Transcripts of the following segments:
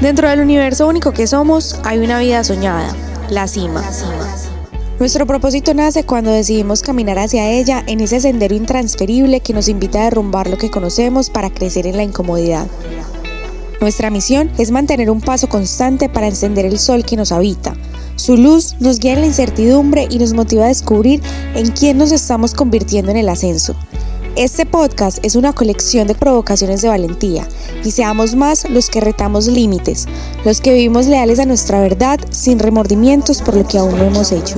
Dentro del universo único que somos hay una vida soñada, la cima. Nuestro propósito nace cuando decidimos caminar hacia ella en ese sendero intransferible que nos invita a derrumbar lo que conocemos para crecer en la incomodidad. Nuestra misión es mantener un paso constante para encender el sol que nos habita. Su luz nos guía en la incertidumbre y nos motiva a descubrir en quién nos estamos convirtiendo en el ascenso. Este podcast es una colección de provocaciones de valentía y seamos más los que retamos límites, los que vivimos leales a nuestra verdad sin remordimientos por lo que aún no hemos hecho.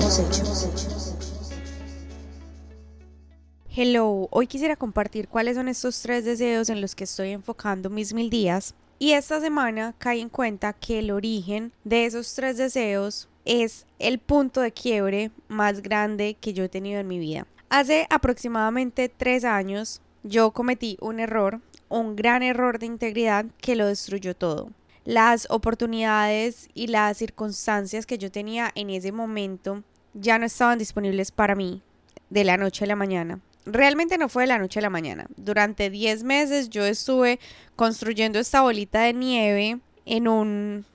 Hello, hoy quisiera compartir cuáles son estos tres deseos en los que estoy enfocando mis mil días. Y esta semana caí en cuenta que el origen de esos tres deseos es el punto de quiebre más grande que yo he tenido en mi vida. Hace aproximadamente tres años yo cometí un error, un gran error de integridad que lo destruyó todo. Las oportunidades y las circunstancias que yo tenía en ese momento ya no estaban disponibles para mí de la noche a la mañana. Realmente no fue de la noche a la mañana. Durante 10 meses yo estuve construyendo esta bolita de nieve en un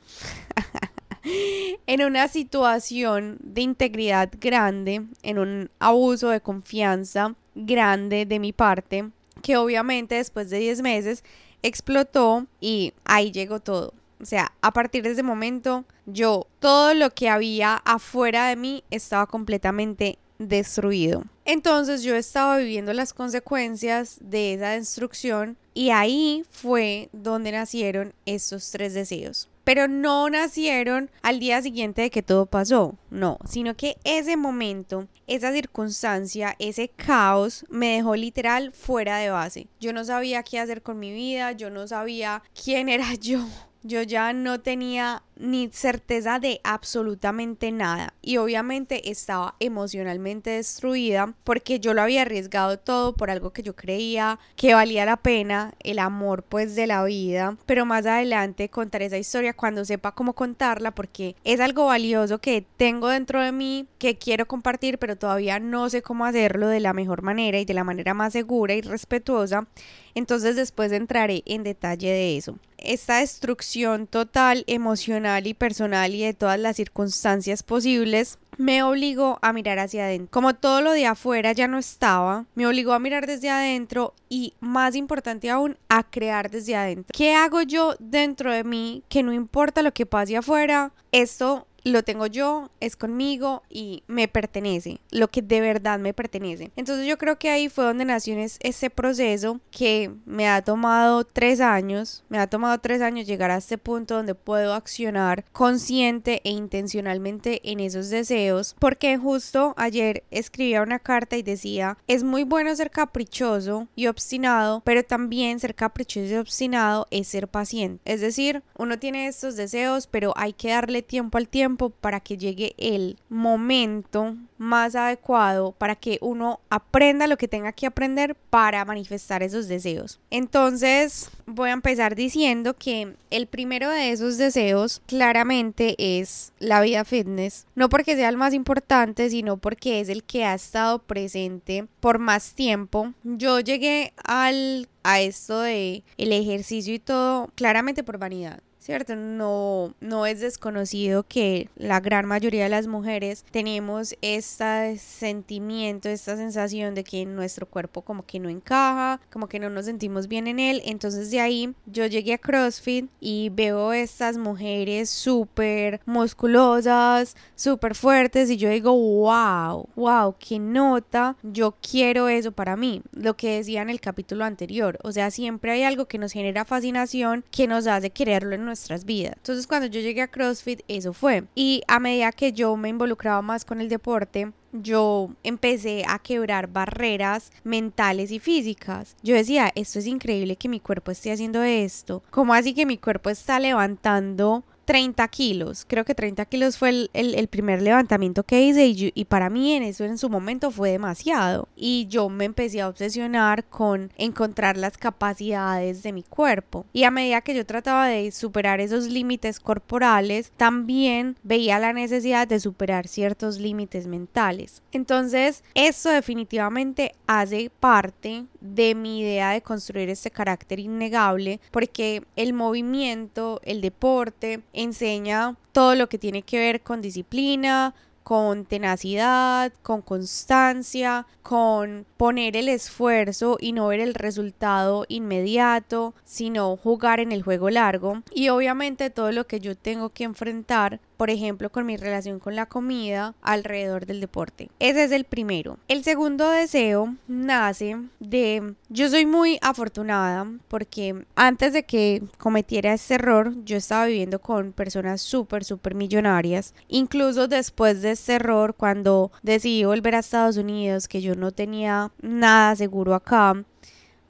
en una situación de integridad grande, en un abuso de confianza grande de mi parte, que obviamente después de 10 meses explotó y ahí llegó todo. O sea, a partir de ese momento, yo, todo lo que había afuera de mí estaba completamente destruido. Entonces yo estaba viviendo las consecuencias de esa destrucción y ahí fue donde nacieron estos tres deseos pero no nacieron al día siguiente de que todo pasó, no, sino que ese momento, esa circunstancia, ese caos me dejó literal fuera de base. Yo no sabía qué hacer con mi vida, yo no sabía quién era yo. Yo ya no tenía ni certeza de absolutamente nada. Y obviamente estaba emocionalmente destruida porque yo lo había arriesgado todo por algo que yo creía que valía la pena, el amor pues de la vida, pero más adelante contaré esa historia cuando sepa cómo contarla porque es algo valioso que tengo dentro de mí que quiero compartir pero todavía no sé cómo hacerlo de la mejor manera y de la manera más segura y respetuosa, entonces después entraré en detalle de eso. Esta destrucción total emocional y personal y de todas las circunstancias posibles, me obligó a mirar hacia adentro. Como todo lo de afuera ya no estaba, me obligó a mirar desde adentro y, más importante aún, a crear desde adentro. ¿Qué hago yo dentro de mí que no importa lo que pase afuera? Esto lo tengo yo, es conmigo y me pertenece, lo que de verdad me pertenece. Entonces yo creo que ahí fue donde nació ese proceso que me ha tomado tres años, me ha tomado tres años llegar a este punto donde puedo accionar consciente e intencionalmente en esos deseos, porque justo ayer escribía una carta y decía, es muy bueno ser caprichoso y obstinado, pero también ser caprichoso y obstinado es ser paciente. Es decir, uno tiene estos deseos, pero hay que darle tiempo al tiempo para que llegue el momento más adecuado para que uno aprenda lo que tenga que aprender para manifestar esos deseos. Entonces voy a empezar diciendo que el primero de esos deseos claramente es la vida fitness, no porque sea el más importante, sino porque es el que ha estado presente por más tiempo. Yo llegué al a esto de el ejercicio y todo claramente por vanidad. ¿Cierto? No, no es desconocido que la gran mayoría de las mujeres tenemos este sentimiento, esta sensación de que nuestro cuerpo como que no encaja, como que no nos sentimos bien en él. Entonces de ahí yo llegué a CrossFit y veo estas mujeres súper musculosas, súper fuertes y yo digo, wow, wow, qué nota, yo quiero eso para mí. Lo que decía en el capítulo anterior, o sea, siempre hay algo que nos genera fascinación, que nos hace quererlo en nuestras vidas. Entonces cuando yo llegué a CrossFit, eso fue. Y a medida que yo me involucraba más con el deporte, yo empecé a quebrar barreras mentales y físicas. Yo decía, esto es increíble que mi cuerpo esté haciendo esto. ¿Cómo así que mi cuerpo está levantando 30 kilos. Creo que 30 kilos fue el, el, primer levantamiento que hice y, y, para mí en eso en su momento fue demasiado. Y yo me empecé a obsesionar con encontrar las capacidades de mi cuerpo. Y a medida que yo trataba de superar esos límites corporales, también veía la necesidad de superar ciertos límites mentales. Entonces, esto definitivamente hace parte de mi idea de construir este carácter innegable porque el movimiento, el deporte, enseña todo lo que tiene que ver con disciplina, con tenacidad, con constancia, con poner el esfuerzo y no ver el resultado inmediato, sino jugar en el juego largo. Y obviamente todo lo que yo tengo que enfrentar por ejemplo, con mi relación con la comida alrededor del deporte. Ese es el primero. El segundo deseo nace de, yo soy muy afortunada porque antes de que cometiera este error, yo estaba viviendo con personas súper, súper millonarias. Incluso después de este error, cuando decidí volver a Estados Unidos, que yo no tenía nada seguro acá,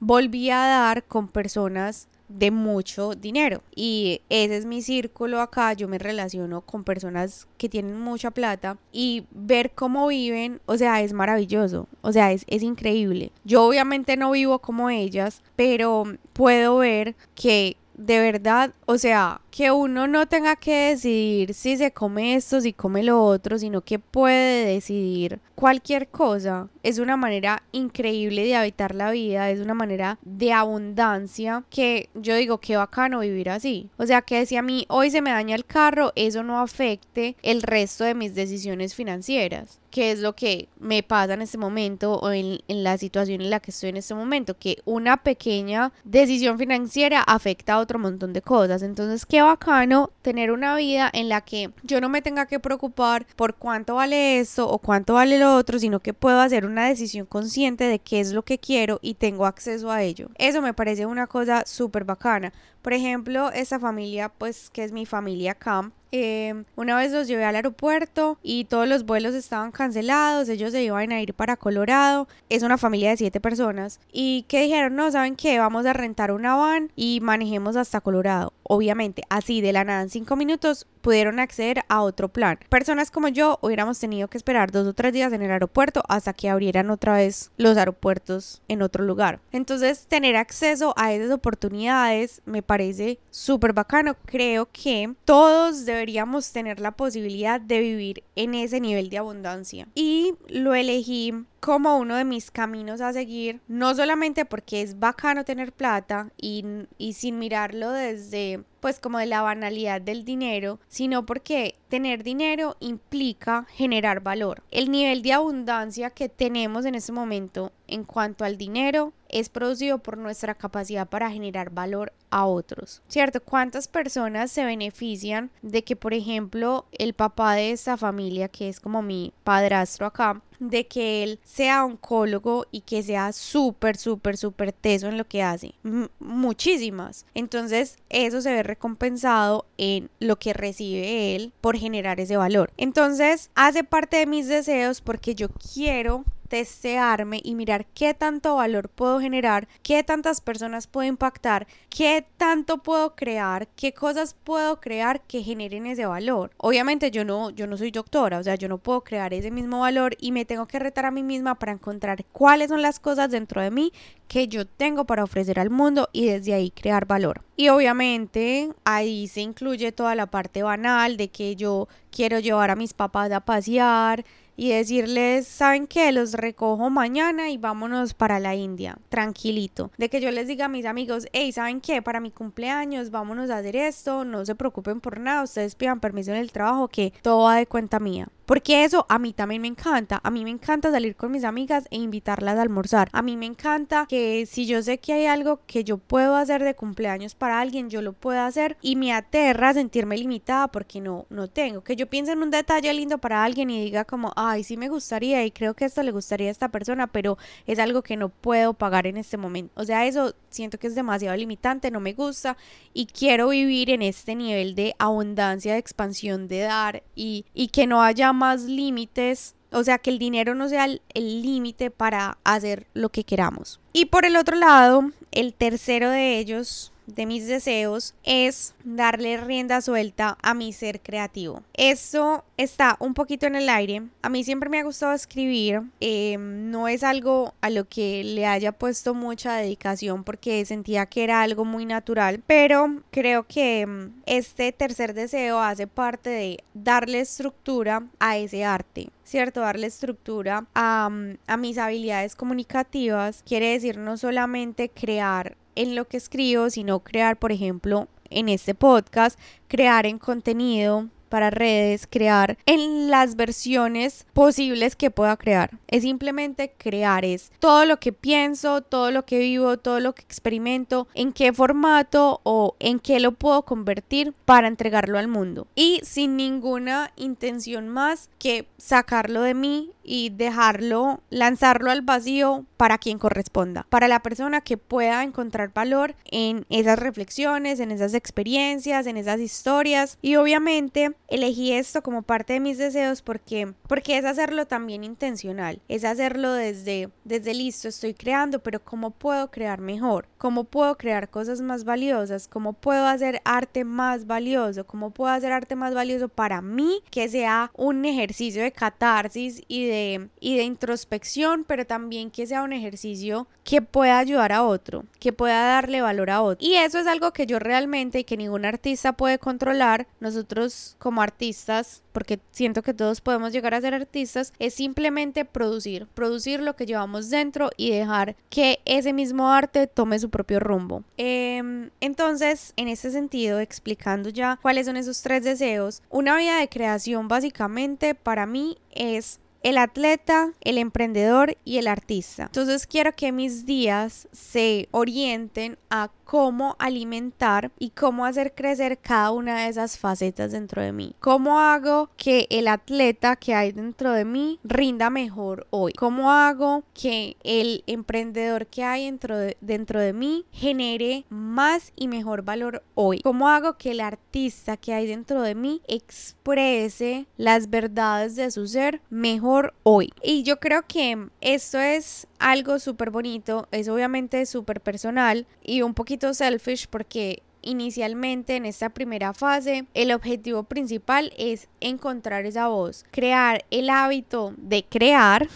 volví a dar con personas de mucho dinero. Y ese es mi círculo acá. Yo me relaciono con personas que tienen mucha plata y ver cómo viven, o sea, es maravilloso. O sea, es, es increíble. Yo obviamente no vivo como ellas, pero puedo ver que de verdad, o sea, que uno no tenga que decidir si se come esto, si come lo otro, sino que puede decidir cualquier cosa. Es una manera increíble de habitar la vida, es una manera de abundancia que yo digo que bacano vivir así. O sea, que si a mí hoy se me daña el carro, eso no afecte el resto de mis decisiones financieras que es lo que me pasa en este momento o en, la situación en la que estoy en este momento, que una pequeña decisión financiera afecta a otro montón de cosas. Entonces, qué bacano tener una vida en la que yo no me tenga que preocupar por cuánto vale esto o cuánto vale lo otro, sino que puedo hacer una decisión consciente de qué es lo que quiero y tengo acceso a ello. Eso me parece una cosa súper bacana. Por ejemplo, esta familia, pues que es mi familia acá, eh, una vez los llevé al aeropuerto y todos los vuelos estaban cancelados, ellos se iban a ir para Colorado, es una familia de siete personas y que dijeron, no, ¿saben qué? Vamos a rentar una van y manejemos hasta Colorado. Obviamente, así de la nada en cinco minutos pudieron acceder a otro plan. Personas como yo hubiéramos tenido que esperar dos o tres días en el aeropuerto hasta que abrieran otra vez los aeropuertos en otro lugar. Entonces, tener acceso a esas oportunidades me parece súper bacano. Creo que todos deberíamos tener la posibilidad de vivir en ese nivel de abundancia. Y lo elegí como uno de mis caminos a seguir, no solamente porque es bacano tener plata y, y sin mirarlo desde pues como de la banalidad del dinero, sino porque tener dinero implica generar valor. El nivel de abundancia que tenemos en este momento en cuanto al dinero es producido por nuestra capacidad para generar valor a otros, ¿cierto? ¿Cuántas personas se benefician de que, por ejemplo, el papá de esta familia, que es como mi padrastro acá, de que él sea oncólogo y que sea súper, súper, súper teso en lo que hace. muchísimas. Entonces, eso se ve recompensado en lo que recibe él por generar ese valor. Entonces, hace parte de mis deseos porque yo quiero testearme y mirar qué tanto valor puedo generar, qué tantas personas puedo impactar, qué tanto puedo crear, qué cosas puedo crear que generen ese valor. Obviamente yo no yo no soy doctora, o sea, yo no puedo crear ese mismo valor y me tengo que retar a mí misma para encontrar cuáles son las cosas dentro de mí que yo tengo para ofrecer al mundo y desde ahí crear valor. Y obviamente ahí se incluye toda la parte banal de que yo quiero llevar a mis papás a pasear, y decirles, ¿saben qué? Los recojo mañana y vámonos para la India, tranquilito. De que yo les diga a mis amigos, hey, ¿saben qué? Para mi cumpleaños vámonos a hacer esto, no se preocupen por nada, ustedes pidan permiso en el trabajo, que todo va de cuenta mía. Porque eso a mí también me encanta. A mí me encanta salir con mis amigas e invitarlas a almorzar. A mí me encanta que si yo sé que hay algo que yo puedo hacer de cumpleaños para alguien, yo lo puedo hacer y me aterra sentirme limitada porque no, no tengo. Que yo piense en un detalle lindo para alguien y diga como, ay, sí me gustaría y creo que esto le gustaría a esta persona, pero es algo que no puedo pagar en este momento. O sea, eso siento que es demasiado limitante, no me gusta y quiero vivir en este nivel de abundancia, de expansión, de dar y, y que no haya más límites, o sea, que el dinero no sea el límite para hacer lo que queramos. Y por el otro lado, el tercero de ellos de mis deseos es darle rienda suelta a mi ser creativo. Eso está un poquito en el aire. A mí siempre me ha gustado escribir. Em, no es algo a lo que le haya puesto mucha dedicación porque sentía que era algo muy natural. Pero creo que em, este tercer deseo hace parte de darle estructura a ese arte. ¿cierto? Darle estructura a, a, mis habilidades comunicativas quiere decir no solamente crear en lo que escribo, sino crear, por ejemplo, en este podcast, crear en contenido, para redes, crear en las versiones posibles que pueda crear. Es simplemente crear, es todo lo que pienso, todo lo que vivo, todo lo que experimento, en qué formato o en qué lo puedo convertir para entregarlo al mundo. Y sin ninguna intención más que sacarlo de mí y dejarlo, lanzarlo al vacío para quien corresponda, para la persona que pueda encontrar valor en esas reflexiones, en esas experiencias, en esas historias. Y obviamente elegí esto como parte de mis deseos porque, porque es hacerlo también intencional, es hacerlo desde, desde listo, estoy creando, pero ¿cómo puedo crear mejor? ¿Cómo puedo crear cosas más valiosas? ¿Cómo puedo hacer arte más valioso? ¿Cómo puedo hacer arte más valioso para mí que sea un ejercicio de catarsis y de y de introspección, pero también que sea un ejercicio que pueda ayudar a otro, que pueda darle valor a otro. Y eso es algo que yo realmente y que ningún artista puede controlar. Nosotros como artistas porque siento que todos podemos llegar a ser artistas, es simplemente producir, producir lo que llevamos dentro y dejar que ese mismo arte tome su propio rumbo. Em, entonces, en este sentido, explicando ya cuáles son esos tres deseos, una vida de creación básicamente para mí es el atleta, el emprendedor y el artista. Entonces quiero que mis días se orienten a cómo alimentar y cómo hacer crecer cada una de esas facetas dentro de mí. ¿Cómo hago que el atleta que hay dentro de mí rinda mejor hoy? ¿Cómo hago que el emprendedor que hay dentro de, dentro de mí genere más y mejor valor hoy? ¿Cómo hago que el artista que hay dentro de mí exprese las verdades de su ser mejor hoy? Y yo creo que esto es algo súper bonito, es obviamente súper personal y un poquito selfish porque inicialmente en esta primera fase el objetivo principal es encontrar esa voz, crear el hábito de crear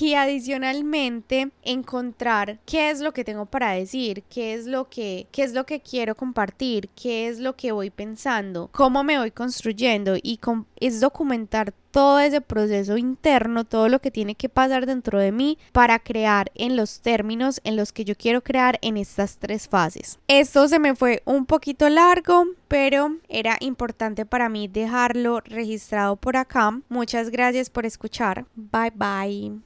y adicionalmente encontrar qué es lo que tengo para decir, qué es lo que qué es lo que quiero compartir, qué es lo que voy pensando, cómo me voy construyendo y es documentar todo ese proceso interno, todo lo que tiene que pasar dentro de mí para crear en los términos en los que yo quiero crear en estas tres fases. Esto se me fue un poquito largo, pero era importante para mí dejarlo registrado por acá. Muchas gracias por escuchar. Bye bye.